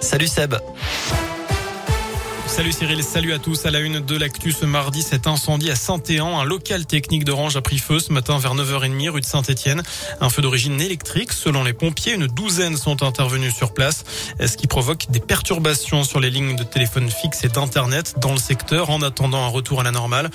Salut Seb. Salut Cyril, salut à tous. À la une de l'actu ce mardi, cet incendie à Saint-Éan. Un local technique d'Orange a pris feu ce matin vers 9h30 rue de Saint-Étienne. Un feu d'origine électrique. Selon les pompiers, une douzaine sont intervenus sur place, ce qui provoque des perturbations sur les lignes de téléphone fixe et d'internet dans le secteur en attendant un retour à la normale.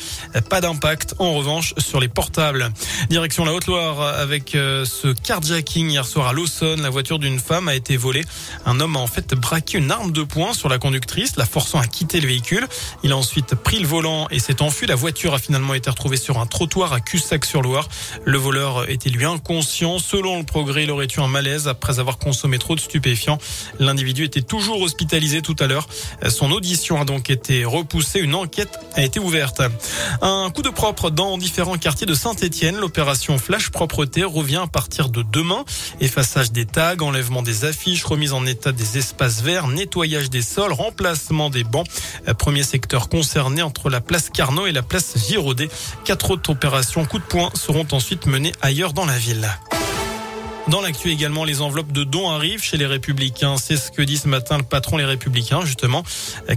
Pas d'impact en revanche sur les portables. Direction la Haute-Loire avec euh, ce carjacking hier soir à Lawson. La voiture d'une femme a été volée. Un homme a en fait braqué une arme de poing sur la conductrice, la forçant à quitter le véhicule. Il a ensuite pris le volant et s'est enfui. La voiture a finalement été retrouvée sur un trottoir à Cussac-sur-Loire. Le voleur était lui inconscient. Selon le progrès, il aurait eu un malaise après avoir consommé trop de stupéfiants. L'individu était toujours hospitalisé tout à l'heure. Son audition a donc été repoussée. Une enquête a été ouverte. Un coup de propre dans différents quartiers de Saint-Etienne. L'opération Flash Propreté revient à partir de demain. Effaçage des tags, enlèvement des affiches, remise en état des espaces verts, nettoyage des sols, remplacement des bancs. Premier secteur concerné entre la place Carnot et la place Giraudet. Quatre autres opérations coup de poing seront ensuite menées ailleurs dans la ville. Dans l'actu également, les enveloppes de dons arrivent chez les Républicains. C'est ce que dit ce matin le patron Les Républicains, justement,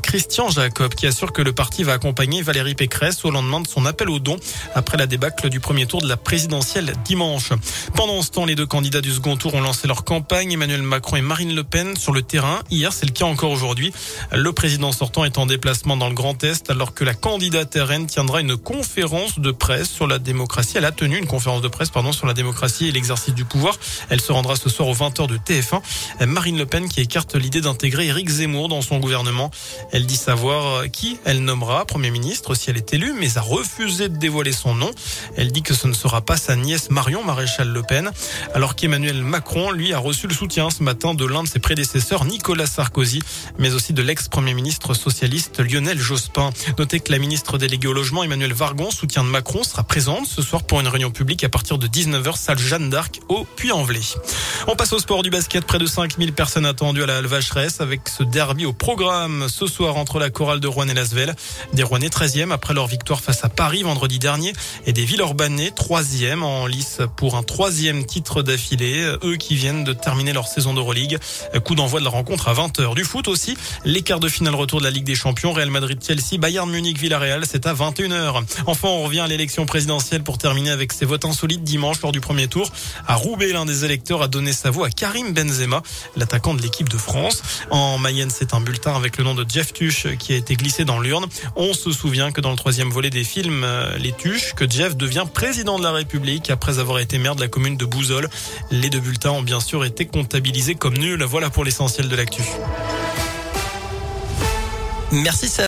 Christian Jacob, qui assure que le parti va accompagner Valérie Pécresse au lendemain de son appel aux dons après la débâcle du premier tour de la présidentielle dimanche. Pendant ce temps, les deux candidats du second tour ont lancé leur campagne. Emmanuel Macron et Marine Le Pen sur le terrain. Hier, c'est le cas encore aujourd'hui. Le président sortant est en déplacement dans le Grand Est alors que la candidate RN tiendra une conférence de presse sur la démocratie. Elle a tenu une conférence de presse, pardon, sur la démocratie et l'exercice du pouvoir. Elle se rendra ce soir aux 20h de TF1. Marine Le Pen qui écarte l'idée d'intégrer Éric Zemmour dans son gouvernement. Elle dit savoir qui elle nommera Premier ministre si elle est élue, mais a refusé de dévoiler son nom. Elle dit que ce ne sera pas sa nièce Marion Maréchal Le Pen, alors qu'Emmanuel Macron, lui, a reçu le soutien ce matin de l'un de ses prédécesseurs, Nicolas Sarkozy, mais aussi de l'ex-premier ministre socialiste Lionel Jospin. Notez que la ministre déléguée au logement, Emmanuel Vargon, soutien de Macron, sera présente ce soir pour une réunion publique à partir de 19h, salle Jeanne d'Arc au Puy-en-Velay. On passe au sport du basket. Près de 5000 personnes attendues à la Vacheresse avec ce derby au programme ce soir entre la chorale de Rouen et Lasvel. Des Rouennais 13e après leur victoire face à Paris vendredi dernier et des Villeurbanais 3e en lice pour un troisième titre d'affilée. Eux qui viennent de terminer leur saison d'Euroleague. Coup d'envoi de la rencontre à 20h. Du foot aussi. Les quarts de finale retour de la Ligue des Champions. Real Madrid-Chelsea, Bayern Munich, Villarreal. C'est à 21h. Enfin, on revient à l'élection présidentielle pour terminer avec ces votes insolites dimanche lors du premier tour. À Roubaix, l'un des électeur a donné sa voix à Karim Benzema, l'attaquant de l'équipe de France. En Mayenne, c'est un bulletin avec le nom de Jeff Tuche qui a été glissé dans l'urne. On se souvient que dans le troisième volet des films euh, Les Tuches, que Jeff devient président de la République après avoir été maire de la commune de Bouzol. Les deux bulletins ont bien sûr été comptabilisés comme nuls. Voilà pour l'essentiel de l'actu. Merci